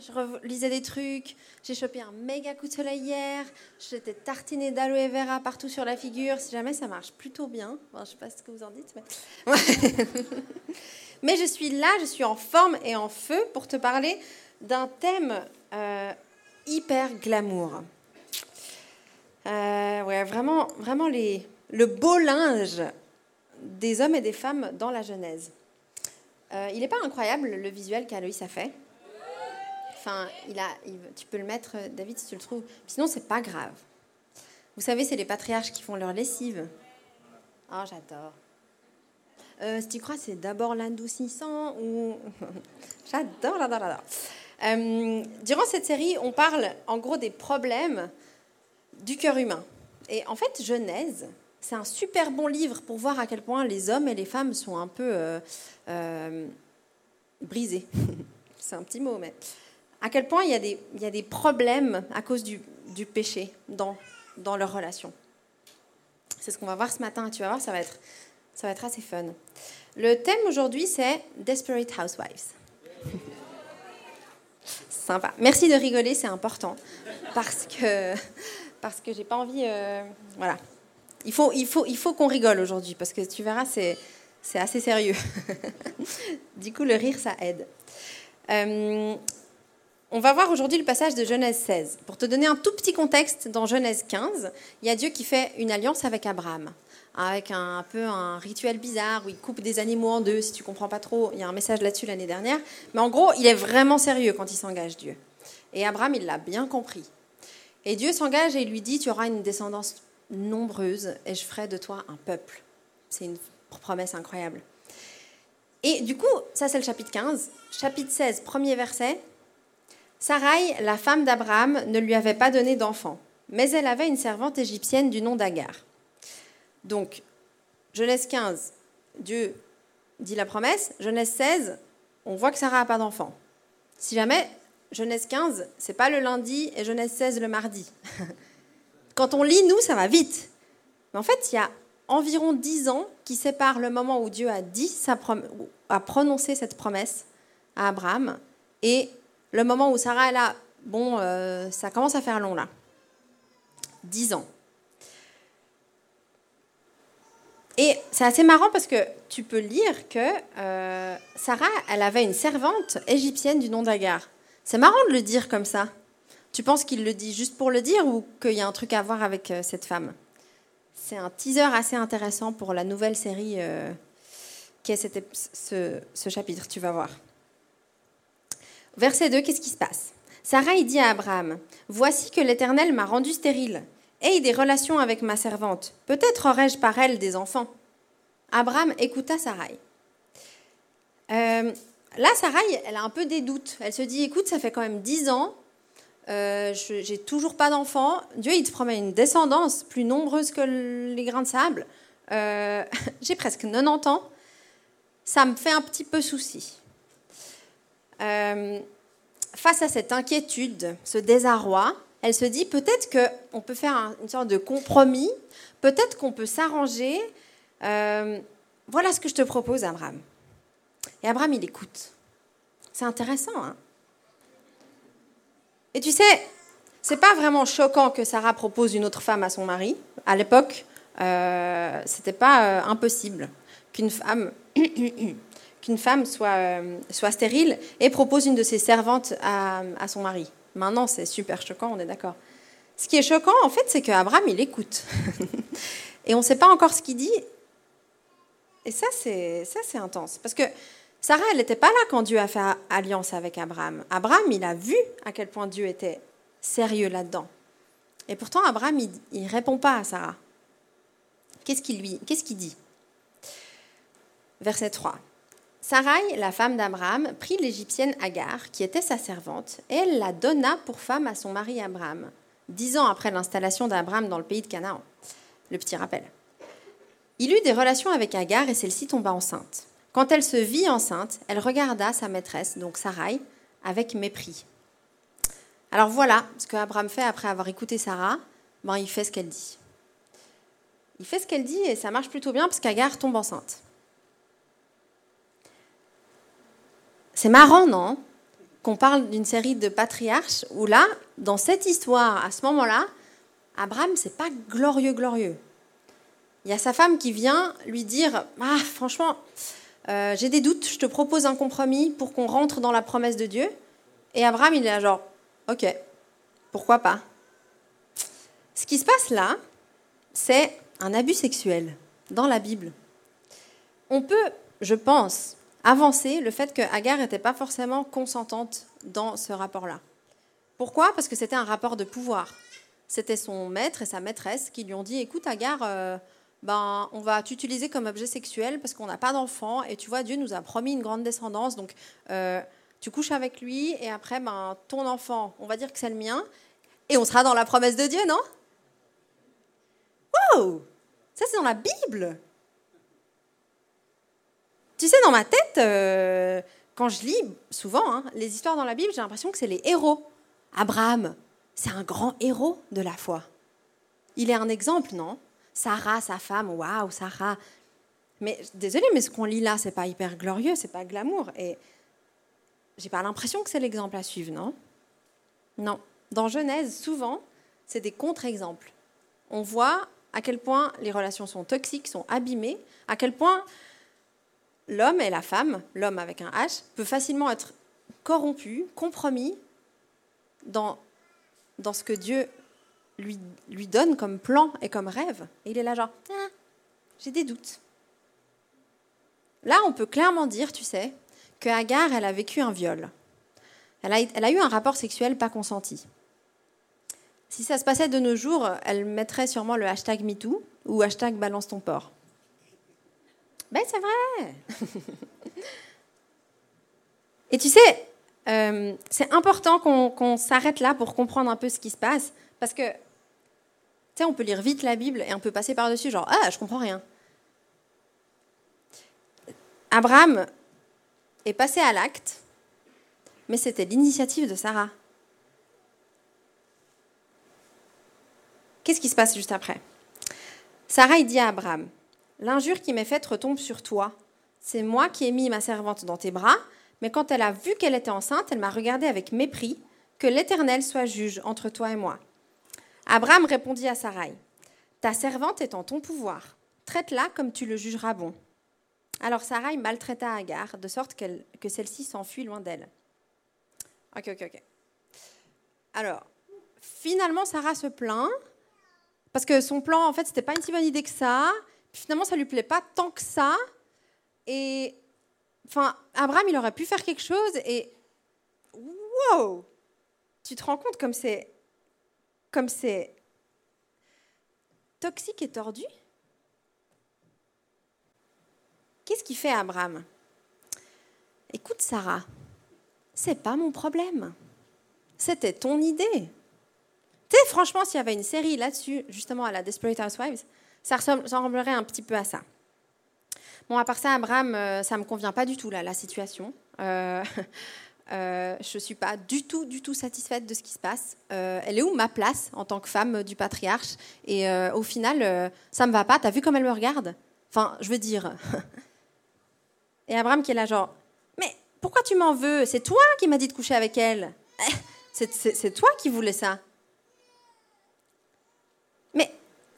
je lisais des trucs. J'ai chopé un méga coup de soleil hier. J'étais tartinée d'aloe vera partout sur la figure. Si jamais ça marche plutôt bien. je ne sais pas ce que vous en dites, mais. je suis là, je suis en forme et en feu pour te parler d'un thème euh, hyper glamour. Euh, vraiment, vraiment les, le beau linge des hommes et des femmes dans la Genèse. Euh, il n'est pas incroyable le visuel qu'Aloïs a fait Enfin, il a, tu peux le mettre, David, si tu le trouves. Sinon, c'est pas grave. Vous savez, c'est les patriarches qui font leur lessive. Oh, j'adore. Euh, si tu crois, c'est d'abord l'adoucissant ou. j'adore, j'adore, j'adore. Euh, durant cette série, on parle en gros des problèmes du cœur humain. Et en fait, Genèse, c'est un super bon livre pour voir à quel point les hommes et les femmes sont un peu euh, euh, brisés. c'est un petit mot, mais à quel point il y a des, problèmes à cause du, péché dans, dans leur relation. C'est ce qu'on va voir ce matin. Tu vas voir, ça va être, ça va être assez fun. Le thème aujourd'hui, c'est Desperate Housewives. Sympa. Merci de rigoler, c'est important. Parce que, parce que j'ai pas envie. Euh, voilà. Il faut, qu'on rigole aujourd'hui, parce que tu verras, c'est, c'est assez sérieux. du coup, le rire, ça aide. Euh, on va voir aujourd'hui le passage de Genèse 16. Pour te donner un tout petit contexte, dans Genèse 15, il y a Dieu qui fait une alliance avec Abraham, avec un, peu un rituel bizarre où il coupe des animaux en deux. Si tu comprends pas trop, il y a un message là-dessus l'année dernière. Mais en gros, il est vraiment sérieux quand il s'engage, Dieu. Et Abraham, il l'a bien compris. Et Dieu s'engage et lui dit, tu auras une descendance nombreuse et je ferai de toi un peuple. C'est une promesse incroyable. Et du coup, ça c'est le chapitre 15. Chapitre 16, premier verset. Sarai, la femme d'Abraham, ne lui avait pas donné d'enfant, mais elle avait une servante égyptienne du nom d'Agar. Donc, Genèse 15, Dieu dit la promesse. Genèse 16, on voit que Sarah n'a pas d'enfant. Si jamais, Genèse 15, c'est pas le lundi et Genèse 16 le mardi. Quand on lit, nous, ça va vite. Mais en fait, il y a environ dix ans qui séparent le moment où Dieu a, dit sa a prononcé cette promesse à Abraham et le moment où Sarah est là. Bon, euh, ça commence à faire long là. Dix ans. Et c'est assez marrant parce que tu peux lire que euh, Sarah, elle avait une servante égyptienne du nom d'Agar. C'est marrant de le dire comme ça. Tu penses qu'il le dit juste pour le dire ou qu'il y a un truc à voir avec euh, cette femme? C'est un teaser assez intéressant pour la nouvelle série euh, qui est ce, chapitre, tu vas voir. Verset 2, qu'est-ce qui se passe? Sarah dit à Abraham, Voici que l'Éternel m'a rendu stérile. Aie des relations avec ma servante. Peut-être aurai-je par elle des enfants. Abraham écouta Sarai. Euh, là, Sarai, elle a un peu des doutes. Elle se dit, écoute, ça fait quand même dix ans euh, j'ai toujours pas d'enfants. Dieu, il te promet une descendance plus nombreuse que les grains de sable. Euh, j'ai presque 90 ans. Ça me fait un petit peu souci. Euh, face à cette inquiétude, ce désarroi, elle se dit peut-être qu'on peut faire une sorte de compromis, peut-être qu'on peut s'arranger. voilà ce que je te propose, Abraham. Et Abraham, il écoute. C'est intéressant. Hein et tu sais, c'est pas vraiment choquant que Sarah propose une autre femme à son mari. À l'époque, euh, c'était pas euh, impossible qu'une femme, qu'une femme soit, euh, soit stérile et propose une de ses servantes à, à son mari. Maintenant, c'est super choquant, on est d'accord. Ce qui est choquant, en fait, c'est qu'Abraham, il écoute. et on ne sait pas encore ce qu'il dit. Et ça, c'est, ça, c'est intense. Parce que Sarah, elle n'était pas là quand Dieu a fait alliance avec Abraham. Abraham, il a vu à quel point Dieu était sérieux là-dedans. Et pourtant, Abraham, il ne répond pas à Sarah. Qu'est-ce qu'il lui, qu'est-ce qu'il dit? Verset 3. Sarai, la femme d'Abraham, prit l'Égyptienne Agar, qui était sa servante, et elle la donna pour femme à son mari Abraham, dix ans après l'installation d'Abraham dans le pays de Canaan. Le petit rappel. Il eut des relations avec Agar et celle-ci tomba enceinte. Quand elle se vit enceinte, elle regarda sa maîtresse, donc Sarai, avec mépris. Alors voilà ce que Abraham fait après avoir écouté Sarah. Ben, il fait ce qu'elle dit. Il fait ce qu'elle dit et ça marche plutôt bien parce qu'Agar tombe enceinte. C'est marrant, non qu'on parle d'une série de patriarches où là, dans cette histoire, à ce moment-là, Abraham, c'est pas glorieux, glorieux. Il y a sa femme qui vient lui dire Ah, franchement, euh, j'ai des doutes, je te propose un compromis pour qu'on rentre dans la promesse de Dieu. Et Abraham, il est là, genre Ok, pourquoi pas? Ce qui se passe là, c'est un abus sexuel dans la Bible. On peut, je pense, avancer le fait que Agar n'était pas forcément consentante dans ce rapport-là. Pourquoi? Parce que c'était un rapport de pouvoir. C'était son maître et sa maîtresse qui lui ont dit Écoute, Agar, euh, ben, on va t'utiliser comme objet sexuel parce qu'on n'a pas d'enfant et tu vois, Dieu nous a promis une grande descendance, donc euh, tu couches avec lui et après, ben, ton enfant, on va dire que c'est le mien et on sera dans la promesse de Dieu, non? Wow Ça, c'est dans la Bible tu sais, dans ma tête, euh, quand je lis souvent hein, les histoires dans la Bible, j'ai l'impression que c'est les héros. Abraham, c'est un grand héros de la foi. Il est un exemple, non? Sarah, sa femme, waouh, Sarah. Mais désolé, mais ce qu'on lit là, c'est pas hyper glorieux, c'est pas glamour. Et j'ai pas l'impression que c'est l'exemple à suivre, non? Non. Dans Genèse, souvent, c'est des contre-exemples. On voit à quel point les relations sont toxiques, sont abîmées, à quel point l'homme et la femme, l'homme avec un H, peut facilement être corrompu, compromis dans, dans ce que Dieu lui, lui donne comme plan et comme rêve. Et il est là genre, ah, j'ai des doutes. Là, on peut clairement dire, tu sais, que Agar, elle a vécu un viol. Elle a, elle a eu un rapport sexuel pas consenti. Si ça se passait de nos jours, elle mettrait sûrement le hashtag MeToo ou hashtag balance ton porc. Ben, c'est vrai. Et tu sais, euh, c'est important qu'on s'arrête là pour comprendre un peu ce qui se passe, parce que, tu sais, on peut lire vite la Bible et on peut passer par-dessus, genre, ah, je comprends rien. Abraham est passé à l'acte, mais c'était l'initiative de Sarah. Qu'est-ce qui se passe juste après? Sarah, il dit à Abraham, L'injure qui m'est faite retombe sur toi. C'est moi qui ai mis ma servante dans tes bras, mais quand elle a vu qu'elle était enceinte, elle m'a regardé avec mépris. Que l'Éternel soit juge entre toi et moi. Abraham répondit à Sarai Ta servante est en ton pouvoir. Traite-la comme tu le jugeras bon. Alors Sarai maltraita Agar, de sorte que celle-ci s'enfuit loin d'elle. Ok, ok, ok. Alors, finalement, Sarah se plaint, parce que son plan, en fait, c'était pas une si bonne idée que ça finalement, ça lui plaît pas tant que ça. Et enfin, Abraham, il aurait pu faire quelque chose et wow, tu te rends compte comme c'est comme c'est toxique et tordu? Qu'est-ce qu'il fait Abraham? Écoute Sarah, c'est pas mon problème. C'était ton idée. Tu sais, franchement, s'il y avait une série là-dessus, justement à la Desperate Housewives, ça ressemblerait un petit peu à ça. Bon, à part ça, Abraham, euh, ça ne me convient pas du tout, là, la situation. Euh, euh, je ne suis pas du tout, du tout satisfaite de ce qui se passe. elle est où ma place en tant que femme du patriarche? Et au final, ça me va pas. T'as vu comme elle me regarde? Enfin, je veux dire. Et Abraham qui est là, genre, mais pourquoi tu m'en veux? C'est toi qui m'as dit de coucher avec elle. Eh, c'est toi qui voulais ça.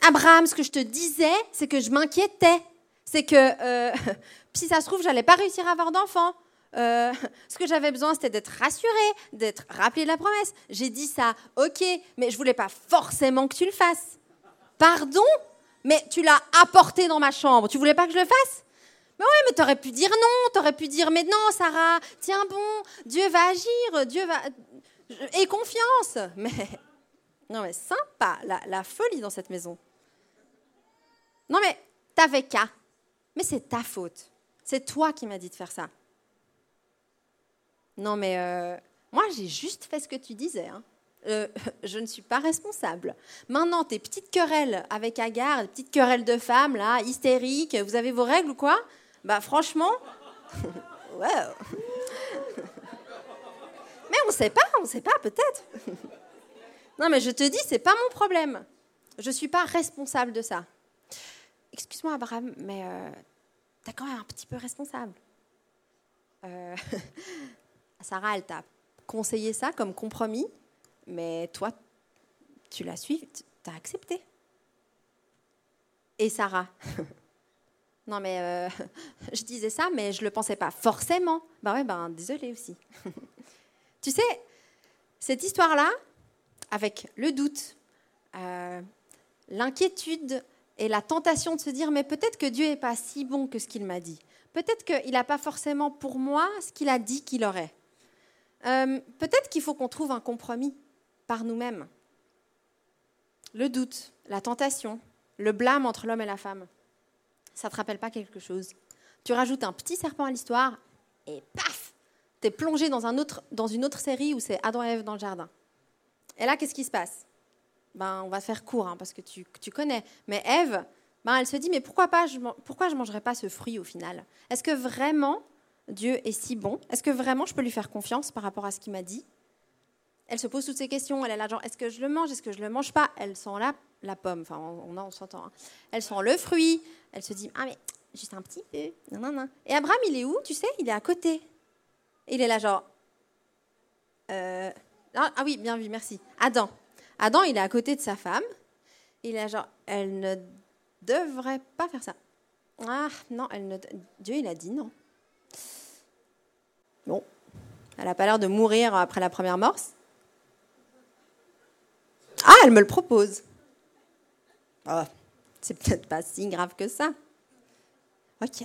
Abraham, ce que je te disais, c'est que je m'inquiétais. C'est que euh, si ça se trouve, j'allais pas réussir à avoir d'enfants. Euh, ce que j'avais besoin, c'était d'être rassurée, d'être rappelée de la promesse. J'ai dit ça, ok, mais je voulais pas forcément que tu le fasses. Pardon Mais tu l'as apporté dans ma chambre. Tu voulais pas que je le fasse? Mais ouais, mais t'aurais pu dire non. T'aurais pu dire, mais non, Sarah, tiens bon, Dieu va agir, Dieu va. Aie confiance. Mais non, mais sympa, la folie dans cette maison. Non, mais t'avais qu'à. Mais c'est ta faute. C'est toi qui m'as dit de faire ça. Non, mais euh, moi, j'ai juste fait ce que tu disais. Hein. Euh, je ne suis pas responsable. Maintenant, tes petites querelles avec Agar, les petites querelles de femmes, là, hystériques, vous avez vos règles ou quoi? Bah, franchement, wow. mais on ne sait pas, on ne sait pas, peut-être. non, mais je te dis, c'est pas mon problème. Je ne suis pas responsable de ça. Excuse-moi, Abraham, mais euh, t'es quand même un petit peu responsable. Euh, Sarah, elle t'a conseillé ça comme compromis, mais toi, tu l'as suivi, tu as accepté. Et Sarah Non, mais euh, je disais ça, mais je ne le pensais pas forcément. Ben ouais, ben désolé aussi. tu sais, cette histoire-là, avec le doute, euh, l'inquiétude et la tentation de se dire, mais peut-être que Dieu n'est pas si bon que ce qu'il m'a dit. Peut-être qu'il n'a pas forcément pour moi ce qu'il a dit qu'il aurait. Euh, peut-être qu'il faut qu'on trouve un compromis par nous-mêmes. Le doute, la tentation, le blâme entre l'homme et la femme. Ça ne te rappelle pas quelque chose? Tu rajoutes un petit serpent à l'histoire et paf Tu es plongé dans, un autre, dans une autre série où c'est Adam et Ève dans le jardin. Et là, qu'est-ce qui se passe? Ben, On va faire court hein, parce que tu, tu, connais. Mais Ève, ben, elle se dit Mais pourquoi, pas, je, pourquoi je mangerai pas ce fruit au final? Est-ce que vraiment Dieu est si bon? Est-ce que vraiment je peux lui faire confiance par rapport à ce qu'il m'a dit? Elle se pose toutes ces questions. Elle est là, genre Est-ce que je le mange? Est-ce que je le mange pas? Elle sent là la pomme, enfin on, on, s'entend. Hein. Elle sent le fruit, elle se dit ah mais juste un petit peu, non, non, Et Abraham il est où? Tu sais, il est à côté. il est là genre euh, ah, ah, oui bien vu merci. Adam, Adam il est à côté de sa femme. Il est genre elle ne devrait pas faire ça. Ah non, elle ne... Dieu il a dit non. Bon, elle n'a pas l'air de mourir après la première morse. Ah, elle me le propose. Oh, c'est peut-être pas si grave que ça. Ok.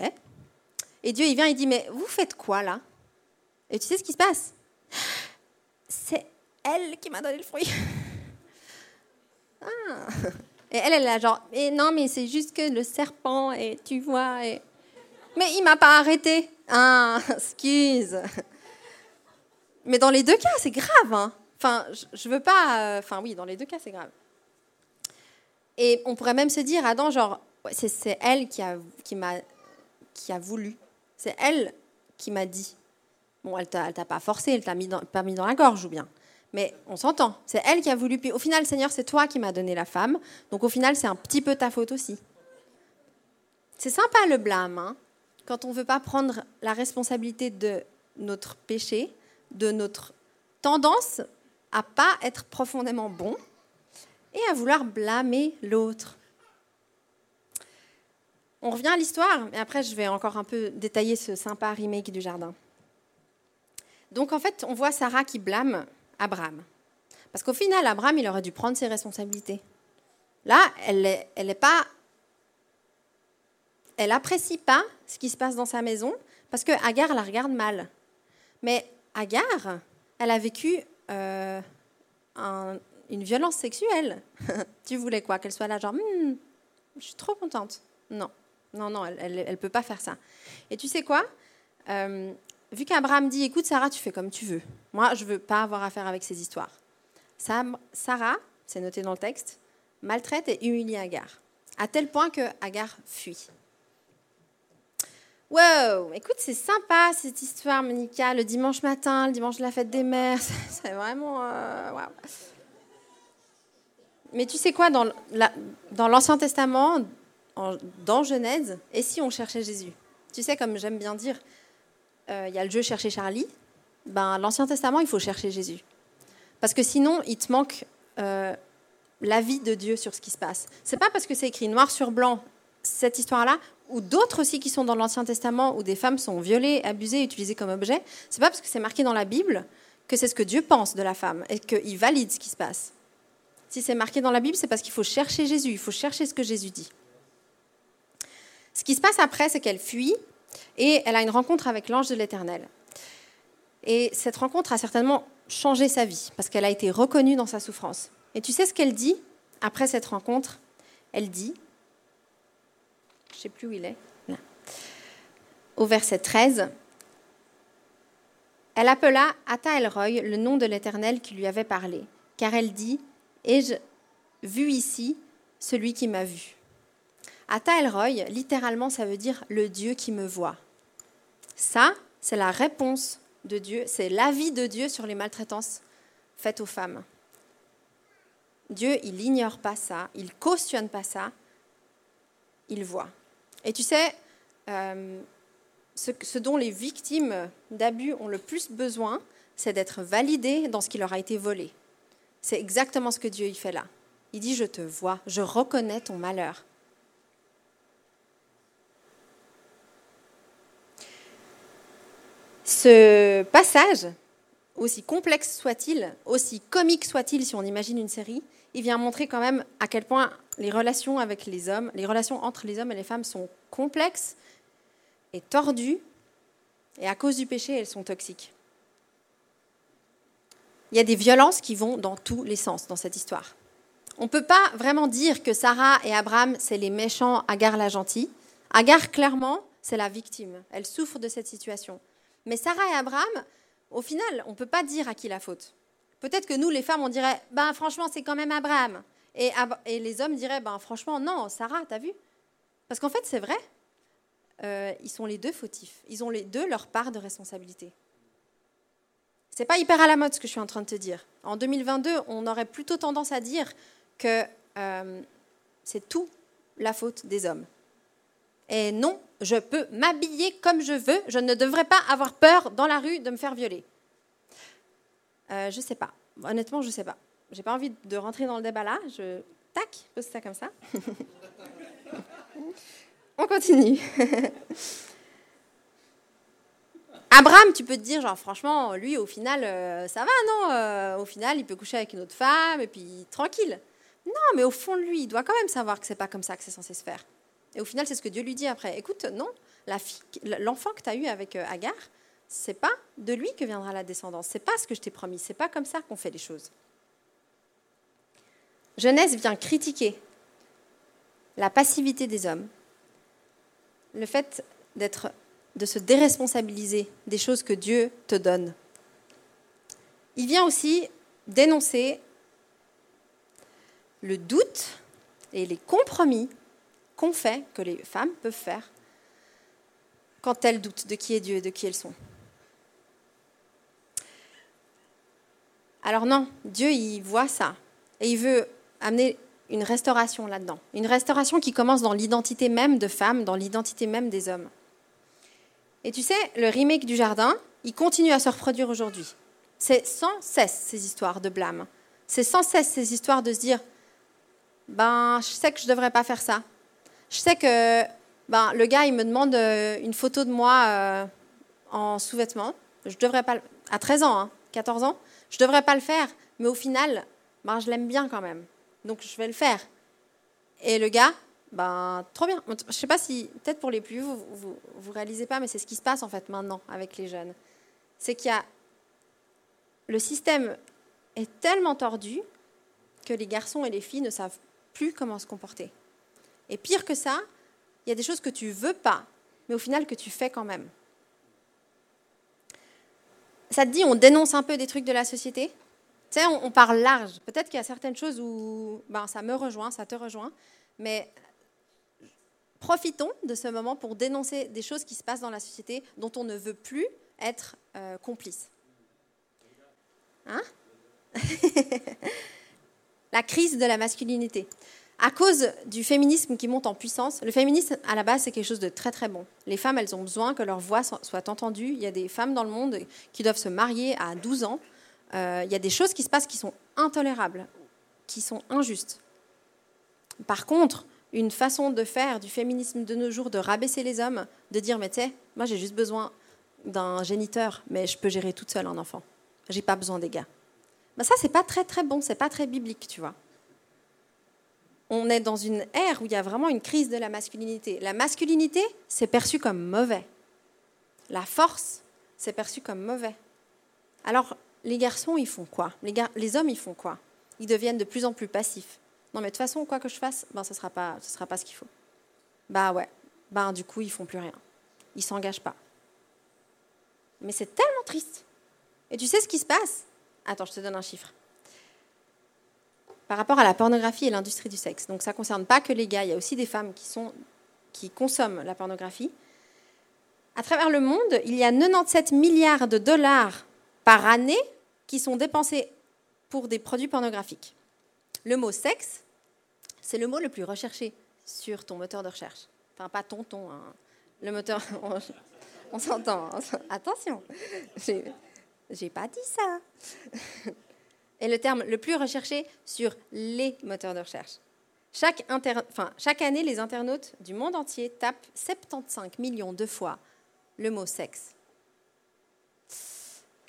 Et Dieu, il vient, il dit, mais vous faites quoi là? Et tu sais ce qui se passe? C'est elle qui m'a donné le fruit. Ah. Et elle, elle a genre, mais non, mais c'est juste que le serpent, et tu vois, mais il m'a pas arrêté. Ah, excuse. Mais dans les deux cas, c'est grave. Hein. Enfin, je veux pas. Euh, enfin, oui, dans les deux cas, c'est grave. Et on pourrait même se dire, Adam, genre, c'est elle qui a, qui, qui a voulu. C'est elle qui m'a dit. Bon, elle t'a pas forcé, elle t'a mis pas mis dans la gorge ou bien. Mais on s'entend. C'est elle qui a voulu. Au final, Seigneur, c'est toi qui m'as donné la femme. Donc au final, c'est un petit peu ta faute aussi. C'est sympa le blâme, hein, quand on ne veut pas prendre la responsabilité de notre péché, de notre tendance à pas être profondément bon et à vouloir blâmer l'autre. On revient à l'histoire, et après je vais encore un peu détailler ce sympa remake du jardin. Donc en fait, on voit Sarah qui blâme Abraham. Parce qu'au final, Abraham, il aurait dû prendre ses responsabilités. Là, elle n'est elle est pas. Elle apprécie pas ce qui se passe dans sa maison parce que Agar la regarde mal. Mais Agar, elle a vécu euh, un, une violence sexuelle. tu voulais quoi Qu'elle soit là, genre, hmm, je suis trop contente. Non, non, non, elle ne peut pas faire ça. Et tu sais quoi euh, Vu qu'Abraham dit, écoute Sarah, tu fais comme tu veux. Moi, je ne veux pas avoir affaire avec ces histoires. Sarah, c'est noté dans le texte, maltraite et humilie Agar, à tel point que Agar fuit. Wow, écoute, c'est sympa cette histoire, Monica, le dimanche matin, le dimanche de la fête des mères. C'est vraiment. Euh, mais tu sais quoi, dans l'Ancien Testament, dans Genèse, et si on cherchait Jésus? Tu sais, comme j'aime bien dire, il y a le jeu Chercher Charlie. Ben, L'Ancien Testament, il faut chercher Jésus. Parce que sinon, il te manque euh, l'avis de Dieu sur ce qui se passe. C'est pas parce que c'est écrit noir sur blanc, cette histoire-là, ou d'autres aussi qui sont dans l'Ancien Testament, où des femmes sont violées, abusées, utilisées comme objet. C'est pas parce que c'est marqué dans la Bible que c'est ce que Dieu pense de la femme et qu'il valide ce qui se passe. Si c'est marqué dans la Bible, c'est parce qu'il faut chercher Jésus, il faut chercher ce que Jésus dit. Ce qui se passe après, c'est qu'elle fuit et elle a une rencontre avec l'ange de l'Éternel. Et cette rencontre a certainement changé sa vie parce qu'elle a été reconnue dans sa souffrance. Et tu sais ce qu'elle dit après cette rencontre? Elle dit, je ne sais plus où il est, au verset 13, elle appela Ata Elroy le nom de l'Éternel qui lui avait parlé, car elle dit Ai-je vu ici celui qui m'a vu? Ata Elroy, littéralement, ça veut dire le Dieu qui me voit. Ça, c'est la réponse de Dieu, c'est l'avis de Dieu sur les maltraitances faites aux femmes. Dieu, il n'ignore pas ça, il cautionne pas ça, il voit. Et tu sais, euh, ce, ce, dont les victimes d'abus ont le plus besoin, c'est d'être validé dans ce qui leur a été volé. C'est exactement ce que Dieu y fait là. Il dit, je te vois, je reconnais ton malheur. Ce passage, aussi complexe soit-il, aussi comique soit-il si on imagine une série, il vient montrer quand même à quel point les relations avec les hommes, les relations entre les hommes et les femmes sont complexes et tordues, et à cause du péché, elles sont toxiques. Il y a des violences qui vont dans tous les sens dans cette histoire. On ne peut pas vraiment dire que Sarah et Abraham, c'est les méchants, Agar la gentille. Agar, clairement, c'est la victime. Elle souffre de cette situation. Mais Sarah et Abraham, au final, on ne peut pas dire à qui la faute. Peut-être que nous, les femmes, on dirait, ben franchement, c'est quand même Abraham. Et, les hommes diraient, ben franchement, non, Sarah, t'as vu? Parce qu'en fait, c'est vrai. Euh, ils sont les deux fautifs. Ils ont les deux leur part de responsabilité. C'est pas hyper à la mode ce que je suis en train de te dire. En 2022, on aurait plutôt tendance à dire que euh, c'est tout la faute des hommes. Et non, je peux m'habiller comme je veux, je ne devrais pas avoir peur dans la rue de me faire violer. Euh, je sais pas. Honnêtement, je sais pas. J'ai pas envie de rentrer dans le débat là. Je tac, pose ça comme ça. On continue. Abraham, tu peux te dire, genre, franchement, lui, au final, euh, ça va, non euh, Au final, il peut coucher avec une autre femme et puis tranquille. Non, mais au fond de lui, il doit quand même savoir que c'est pas comme ça que c'est censé se faire. Et au final, c'est ce que Dieu lui dit après. Écoute, non, l'enfant que tu as eu avec euh, Agar, c'est pas de lui que viendra la descendance. C'est pas ce que je t'ai promis. C'est pas comme ça qu'on fait les choses. Genèse vient critiquer la passivité des hommes, le fait de se déresponsabiliser des choses que Dieu te donne. Il vient aussi dénoncer le doute et les compromis qu'on fait, que les femmes peuvent faire, quand elles doutent de qui est Dieu et de qui elles sont. Alors non, Dieu, il voit ça et il veut amener une restauration là-dedans. Une restauration qui commence dans l'identité même de femme, dans l'identité même des hommes. Et tu sais, le remake du jardin, il continue à se reproduire aujourd'hui. C'est sans cesse ces histoires de blâme. C'est sans cesse ces histoires de se dire, ben, je sais que je ne devrais pas faire ça. Je sais que ben, le gars, il me demande euh, une photo de moi euh, en sous-vêtements. Je devrais pas, à 13 ans, 14 hein, ans, je ne devrais pas le faire, mais au final, ben, je l'aime bien quand même. Donc je vais le faire. Et le gars, ben, trop bien. Je ne sais pas si, peut-être pour les plus vous, vous, vous réalisez pas, mais c'est ce qui se passe en fait maintenant avec les jeunes. C'est qu'il y a. Le système est tellement tordu que les garçons et les filles ne savent plus comment se comporter. Et pire que ça, il y a des choses que tu veux pas, mais au final que tu fais quand même. Ça te dit, on dénonce un peu des trucs de la société? Tu sais, on, parle large. Peut-être qu'il y a certaines choses où ben, ça me rejoint, ça te rejoint, mais profitons de ce moment pour dénoncer des choses qui se passent dans la société dont on ne veut plus être euh, complice. Hein? La crise de la masculinité à cause du féminisme qui monte en puissance, le féminisme, à la base, c'est quelque chose de très très bon. Les femmes, elles ont besoin que leur voix soit entendue. Il y a des femmes dans le monde qui doivent se marier à 12 ans. Euh, il y a des choses qui se passent qui sont intolérables, qui sont injustes. Par contre, une façon de faire du féminisme de nos jours, de rabaisser les hommes, de dire, mais tu sais, moi j'ai juste besoin d'un géniteur, mais je peux gérer toute seule un enfant. J'ai pas besoin des gars. Ben ça, c'est pas très très bon, c'est pas très biblique, tu vois on est dans une ère où il y a vraiment une crise de la masculinité. La masculinité, c'est perçu comme mauvais. La force, c'est perçu comme mauvais. Alors, les garçons, ils font quoi? Les, hommes, ils font quoi? Ils deviennent de plus en plus passifs. Non, mais de toute façon, quoi que je fasse, ben, ce ne sera, pas, ce qu'il faut. Bah ouais, ben, du coup, ils font plus rien. Ils s'engagent pas. Mais c'est tellement triste. Et tu sais ce qui se passe? Attends, je te donne un chiffre par rapport à la pornographie et l'industrie du sexe. Donc ça ne concerne pas que les gars, il y a aussi des femmes qui, consomment la pornographie. À travers le monde, il y a 97 milliards de dollars par année qui sont dépensés pour des produits pornographiques. Le mot sexe, c'est le mot le plus recherché sur ton moteur de recherche. Enfin, pas ton ton, hein. le moteur, on, s'entend, hein. attention. J'ai pas dit ça. est le terme le plus recherché sur les moteurs de recherche. Chaque, année, les internautes du monde entier tapent 75 millions de fois le mot sexe.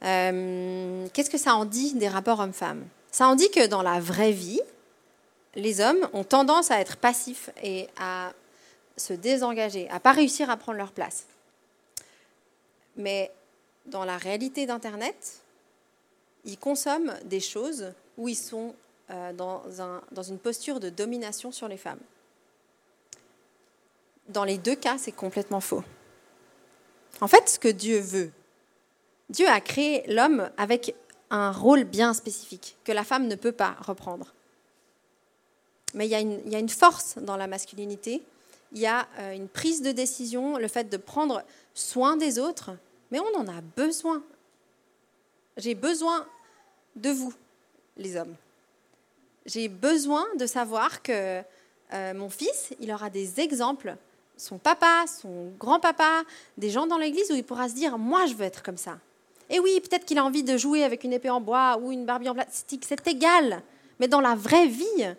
Euh, qu'est-ce que ça en dit des rapports hommes-femmes? Ça en dit que dans la vraie vie, les hommes ont tendance à être passifs et à se désengager, à pas réussir à prendre leur place. Mais dans la réalité d'Internet, ils consomment des choses où ils sont euh, dans, une posture de domination sur les femmes. Dans les deux cas, c'est complètement faux. En fait, ce que Dieu veut, Dieu a créé l'homme avec un rôle bien spécifique que la femme ne peut pas reprendre. Mais il y, a une, il y a une force dans la masculinité, il y a euh, une prise de décision, le fait de prendre soin des autres, mais on en a besoin. J'ai besoin de vous, les hommes. J'ai besoin de savoir que euh, mon fils, il aura des exemples, son papa, son grand-papa, des gens dans l'église où il pourra se dire, moi je veux être comme ça. Et oui, peut-être qu'il a envie de jouer avec une épée en bois ou une Barbie en plastique, c'est égal. Mais dans la vraie vie,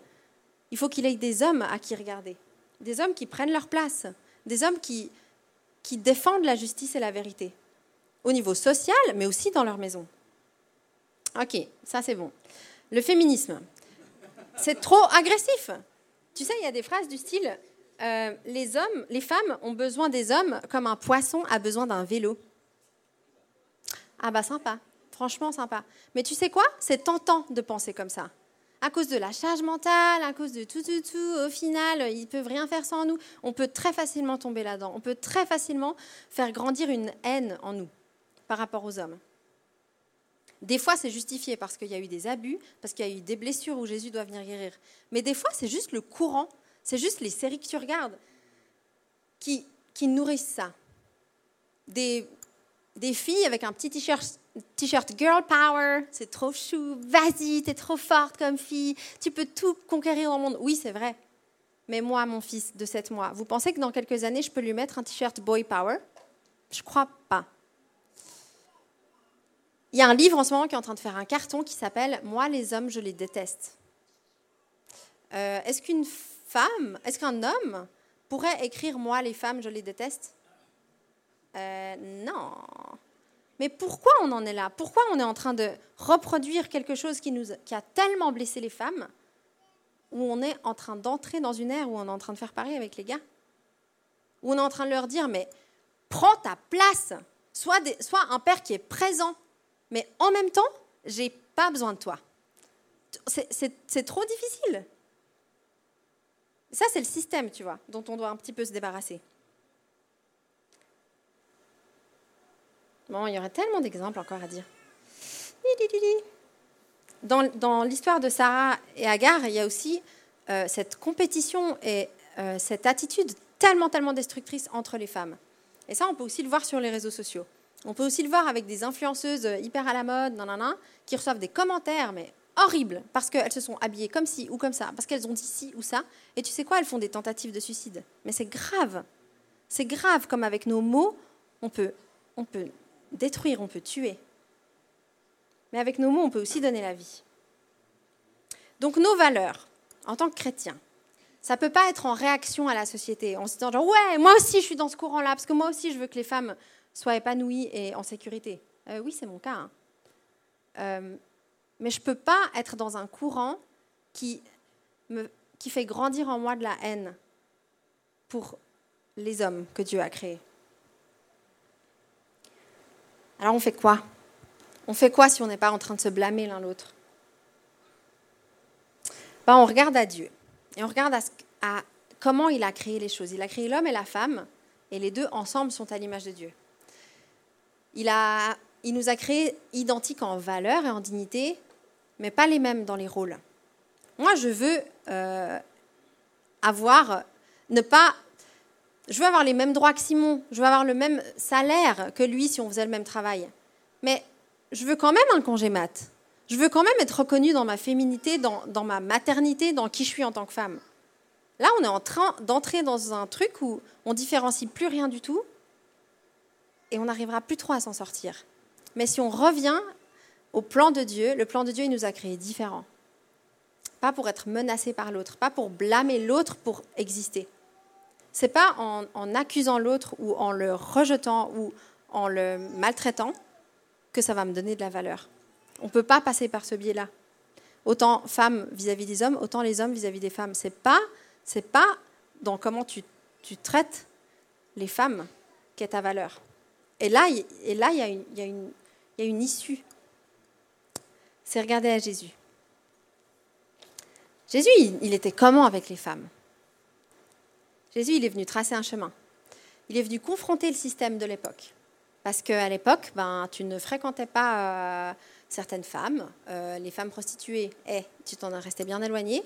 il faut qu'il ait des hommes à qui regarder, des hommes qui prennent leur place, des hommes qui, qui défendent la justice et la vérité, au niveau social, mais aussi dans leur maison. Ok, ça c'est bon. Le féminisme, c'est trop agressif. Tu sais, il y a des phrases du style euh, les hommes, les femmes ont besoin des hommes comme un poisson a besoin d'un vélo. Ah bah sympa, franchement sympa. Mais tu sais quoi? C'est tentant de penser comme ça à cause de la charge mentale, à cause de tout, tout, tout, au final, ils peuvent rien faire sans nous. On peut très facilement tomber là-dedans. On peut très facilement faire grandir une haine en nous par rapport aux hommes. Des fois, c'est justifié parce qu'il y a eu des abus, parce qu'il y a eu des blessures où Jésus doit venir guérir. Mais des fois, c'est juste le courant, c'est juste les séries que tu regardes qui, qui nourrissent ça. Des, des filles avec un petit t-shirt t-shirt girl power, c'est trop chou, vas-y, t'es trop forte comme fille, tu peux tout conquérir dans le monde. Oui, c'est vrai. Mais moi, mon fils de 7 mois, vous pensez que dans quelques années, je peux lui mettre un t-shirt boy power? Je crois pas. Il y a un livre en ce moment qui est en train de faire un carton qui s'appelle Moi, les hommes, je les déteste. Euh, est-ce qu'une femme, est-ce qu'un homme pourrait écrire Moi, les femmes, je les déteste euh, Non. Mais pourquoi on en est là? Pourquoi on est en train de reproduire quelque chose qui, nous, qui a tellement blessé les femmes, où on est en train d'entrer dans une ère où on est en train de faire pareil avec les gars? Où on est en train de leur dire, mais prends ta place, sois, un père qui est présent, mais en même temps, j'ai pas besoin de toi. C'est trop difficile. Ça, c'est le système, tu vois, dont on doit un petit peu se débarrasser. Bon, il y aurait tellement d'exemples encore à dire. Dans, dans l'histoire de Sarah et Agar, il y a aussi euh, cette compétition et euh, cette attitude tellement, tellement destructrice entre les femmes. Et ça, on peut aussi le voir sur les réseaux sociaux. On peut aussi le voir avec des influenceuses hyper à la mode, nanana, qui reçoivent des commentaires, mais horribles, parce qu'elles se sont habillées comme ci ou comme ça, parce qu'elles ont dit ci ou ça. Et tu sais quoi, elles font des tentatives de suicide. Mais c'est grave. C'est grave comme avec nos mots, on peut, on détruire, on peut tuer. Mais avec nos mots, on peut aussi donner la vie. Donc nos valeurs, en tant que chrétiens, ça ne peut pas être en réaction à la société, en se disant ouais, moi aussi je suis dans ce courant-là, parce que moi aussi je veux que les femmes soient épanouies et en sécurité. Euh, oui, c'est mon cas. Hein. Euh, mais je ne peux pas être dans un courant qui, fait grandir en moi de la haine pour les hommes que Dieu a créés. Alors on fait quoi? On fait quoi si on n'est pas en train de se blâmer l'un l'autre? Ben, On regarde à Dieu et on regarde à, comment il a créé les choses. Il a créé l'homme et la femme et les deux ensemble sont à l'image de Dieu. Il, nous a créés identiques en valeur et en dignité, mais pas les mêmes dans les rôles. Moi, je veux euh, avoir, ne pas je veux avoir les mêmes droits que Simon, je veux avoir le même salaire que lui si on faisait le même travail. Mais je veux quand même un congé mat. Je veux quand même être reconnue dans ma féminité, dans, dans ma maternité, dans qui je suis en tant que femme. Là, on est en train d'entrer dans un truc où on différencie plus rien du tout et on n'arrivera plus trop à s'en sortir. Mais si on revient au plan de Dieu, le plan de Dieu, il nous a créés différents. Pas pour être menacé par l'autre, pas pour blâmer l'autre pour exister. C'est pas en, en accusant l'autre ou en le rejetant ou en le maltraitant que ça va me donner de la valeur. On ne peut pas passer par ce biais-là. Autant femmes vis-à-vis des hommes, autant les hommes vis-à-vis des femmes. C'est pas, c'est pas dans comment tu, tu traites les femmes qu'est ta valeur. Et là, il, y a une, issue. C'est regarder à Jésus. Jésus, il, était comment avec les femmes? Jésus, il est venu tracer un chemin. Il est venu confronter le système de l'époque. Parce qu'à l'époque, ben, tu ne fréquentais pas euh, certaines femmes, euh, les femmes prostituées, et tu t'en restais bien éloigné.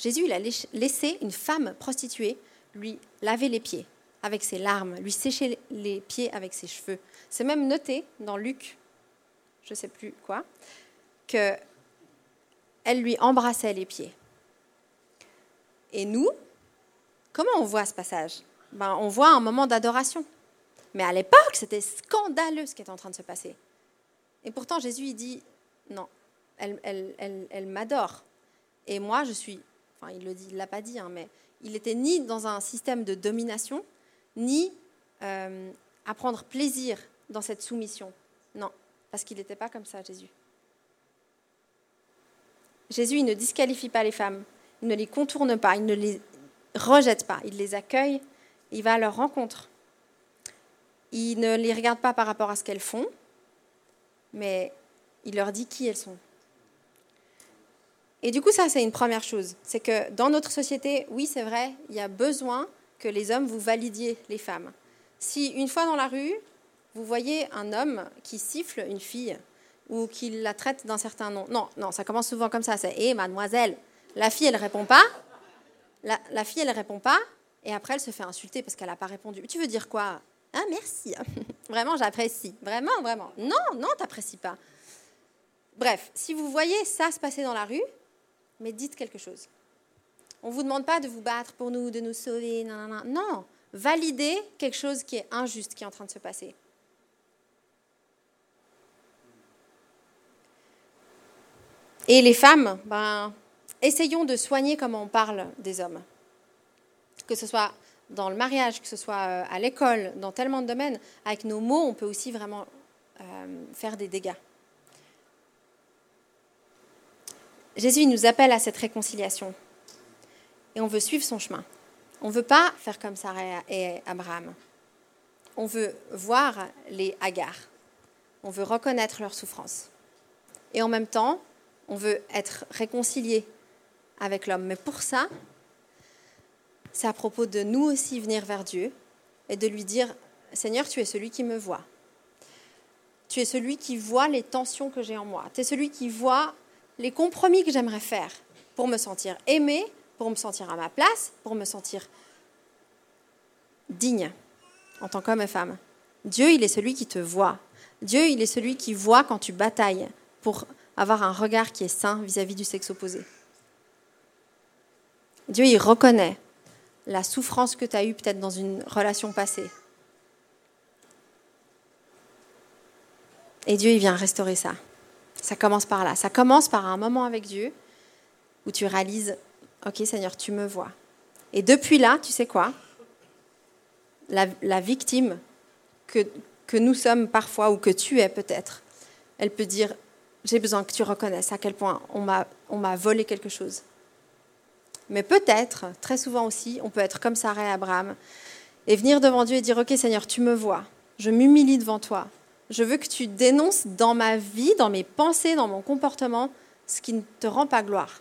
Jésus, il a laissé une femme prostituée lui laver les pieds avec ses larmes, lui sécher les pieds avec ses cheveux. C'est même noté dans Luc, je ne sais plus quoi, que elle lui embrassait les pieds. Et nous, comment on voit ce passage? Ben, On voit un moment d'adoration. Mais à l'époque, c'était scandaleux ce qui était en train de se passer. Et pourtant, Jésus, il dit, non, elle, m'adore. Et moi, je suis, enfin, il il l'a pas dit, hein, mais il était ni dans un système de domination, ni euh, à prendre plaisir dans cette soumission. Non, parce qu'il n'était pas comme ça, Jésus. Jésus, il ne disqualifie pas les femmes, il ne les contourne pas, il ne les rejette pas, il les accueille, il va à leur rencontre. Il ne les regarde pas par rapport à ce qu'elles font, mais il leur dit qui elles sont. Et du coup, ça, c'est une première chose. C'est que dans notre société, oui, c'est vrai, il y a besoin que les hommes vous validiez les femmes. Si une fois dans la rue, vous voyez un homme qui siffle une fille ou qui la traite d'un certain nom, non, non, ça commence souvent comme ça, c'est Hé, mademoiselle. La fille, elle répond pas. La, la fille, elle répond pas. Et après, elle se fait insulter parce qu'elle n'a pas répondu. Tu veux dire quoi? Ah, merci. Vraiment, j'apprécie. Vraiment, vraiment. Non, non, t'apprécies pas. Bref, si vous voyez ça se passer dans la rue, mais dites quelque chose. On ne vous demande pas de vous battre pour nous, de nous sauver. Non, non, non. Validez quelque chose qui est injuste, qui est en train de se passer. Et les femmes, ben, essayons de soigner comment on parle des hommes. Que ce soit dans le mariage, que ce soit euh, à l'école, dans tellement de domaines, avec nos mots, on peut aussi vraiment euh, faire des dégâts. Jésus nous appelle à cette réconciliation et on veut suivre son chemin. On ne veut pas faire comme Sarah et Abraham. On veut voir les Hagar. On veut reconnaître leur souffrance. Et en même temps, on veut être réconcilié avec l'homme. Mais pour ça, c'est à propos de nous aussi venir vers Dieu et de lui dire, Seigneur, tu es celui qui me voit. Tu es celui qui voit les tensions que j'ai en moi. Tu es celui qui voit les compromis que j'aimerais faire pour me sentir aimé, pour me sentir à ma place, pour me sentir digne en tant qu'homme et femme. Dieu, il est celui qui te voit. Dieu, il est celui qui voit quand tu batailles pour avoir un regard qui est sain vis-à-vis -vis du sexe opposé. Dieu, il reconnaît la souffrance que tu as eue peut-être dans une relation passée. Et Dieu, il vient restaurer ça. Ça commence par là. Ça commence par un moment avec Dieu où tu réalises, OK Seigneur, tu me vois. Et depuis là, tu sais quoi? La, victime que, que nous sommes parfois, ou que tu es peut-être, elle peut dire, j'ai besoin que tu reconnaisses à quel point on m'a volé quelque chose. Mais peut-être, très souvent aussi, on peut être comme Sarah et Abraham et venir devant Dieu et dire, OK Seigneur, tu me vois, je m'humilie devant toi. Je veux que tu dénonces dans ma vie, dans mes pensées, dans mon comportement, ce qui ne te rend pas gloire.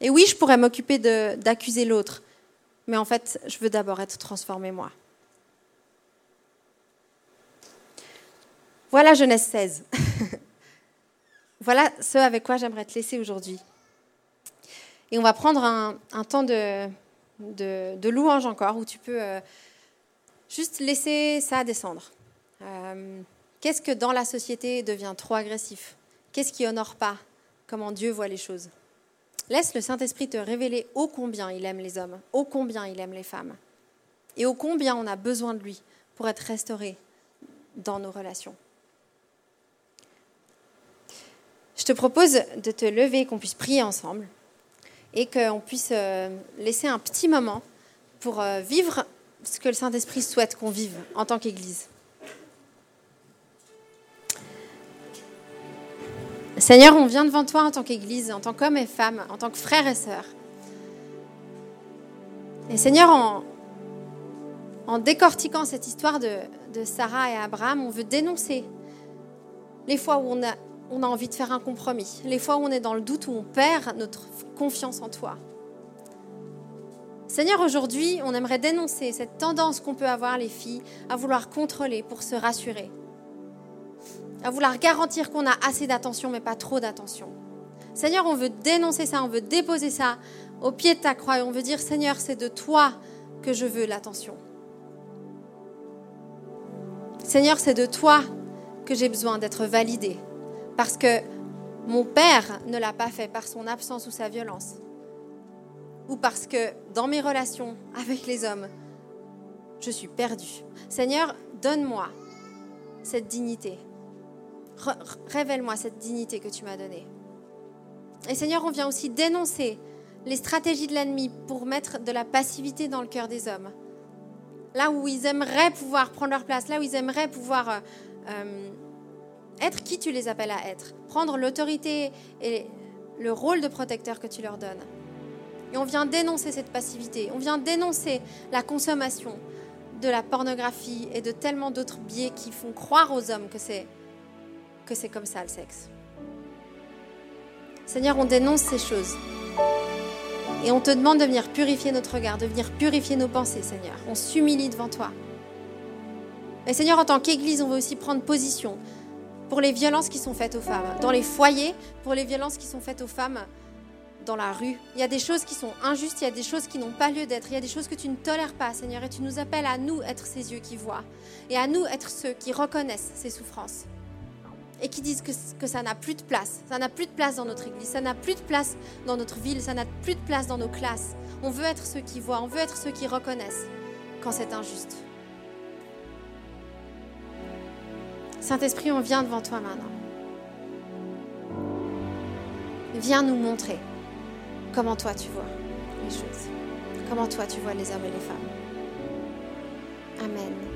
Et oui, je pourrais m'occuper d'accuser l'autre, mais en fait, je veux d'abord être transformé moi. Voilà Genèse 16. voilà ce avec quoi j'aimerais te laisser aujourd'hui. Et on va prendre un, temps de, louange encore, où tu peux euh, juste laisser ça descendre. Euh, qu'est-ce que dans la société devient trop agressif? Qu'est-ce qui honore pas? Comment Dieu voit les choses? Laisse le Saint-Esprit te révéler ô combien il aime les hommes, ô combien il aime les femmes, et ô combien on a besoin de lui pour être restauré dans nos relations. Je te propose de te lever, qu'on puisse prier ensemble et qu'on puisse euh, laisser un petit moment pour euh, vivre ce que le Saint-Esprit souhaite qu'on vive en tant qu'Église. Seigneur, on vient devant toi en tant qu'Église, en tant qu'hommes et femmes, en tant que frères et sœurs. Et Seigneur, en, décortiquant cette histoire de, de, Sarah et Abraham, on veut dénoncer les fois où on a, on a envie de faire un compromis, les fois où on est dans le doute, où on perd notre confiance en toi. Seigneur, aujourd'hui, on aimerait dénoncer cette tendance qu'on peut avoir, les filles, à vouloir contrôler pour se rassurer, à vouloir garantir qu'on a assez d'attention, mais pas trop d'attention. Seigneur, on veut dénoncer ça, on veut déposer ça au pied de ta croix et on veut dire, Seigneur, c'est de toi que je veux l'attention. Seigneur, c'est de toi que j'ai besoin d'être validé parce que mon père ne l'a pas fait par son absence ou sa violence ou parce que dans mes relations avec les hommes, je suis perdue. Seigneur, donne-moi cette dignité. Révèle-moi cette dignité que tu m'as donnée. Et Seigneur, on vient aussi dénoncer les stratégies de l'ennemi pour mettre de la passivité dans le cœur des hommes. Là où ils aimeraient pouvoir prendre leur place, là où ils aimeraient pouvoir euh, euh, être qui tu les appelles à être, prendre l'autorité et le rôle de protecteur que tu leur donnes. Et on vient dénoncer cette passivité, on vient dénoncer la consommation de la pornographie et de tellement d'autres biais qui font croire aux hommes que c'est que c'est comme ça le sexe. Seigneur, on dénonce ces choses. Et on te demande de venir purifier notre regard, de venir purifier nos pensées, Seigneur. On s'humilie devant toi. Et Seigneur, en tant qu'Église, on veut aussi prendre position pour les violences qui sont faites aux femmes, dans les foyers, pour les violences qui sont faites aux femmes dans la rue. Il y a des choses qui sont injustes, il y a des choses qui n'ont pas lieu d'être, il y a des choses que tu ne tolères pas, Seigneur, et tu nous appelles à nous être ces yeux qui voient, et à nous être ceux qui reconnaissent ces souffrances, et qui disent que, ça n'a plus de place, ça n'a plus de place dans notre église, ça n'a plus de place dans notre ville, ça n'a plus de place dans nos classes. On veut être ceux qui voient, on veut être ceux qui reconnaissent quand c'est injuste. Saint-Esprit, on vient devant toi maintenant. Viens nous montrer comment toi tu vois les choses, comment toi tu vois les hommes et les femmes. Amen.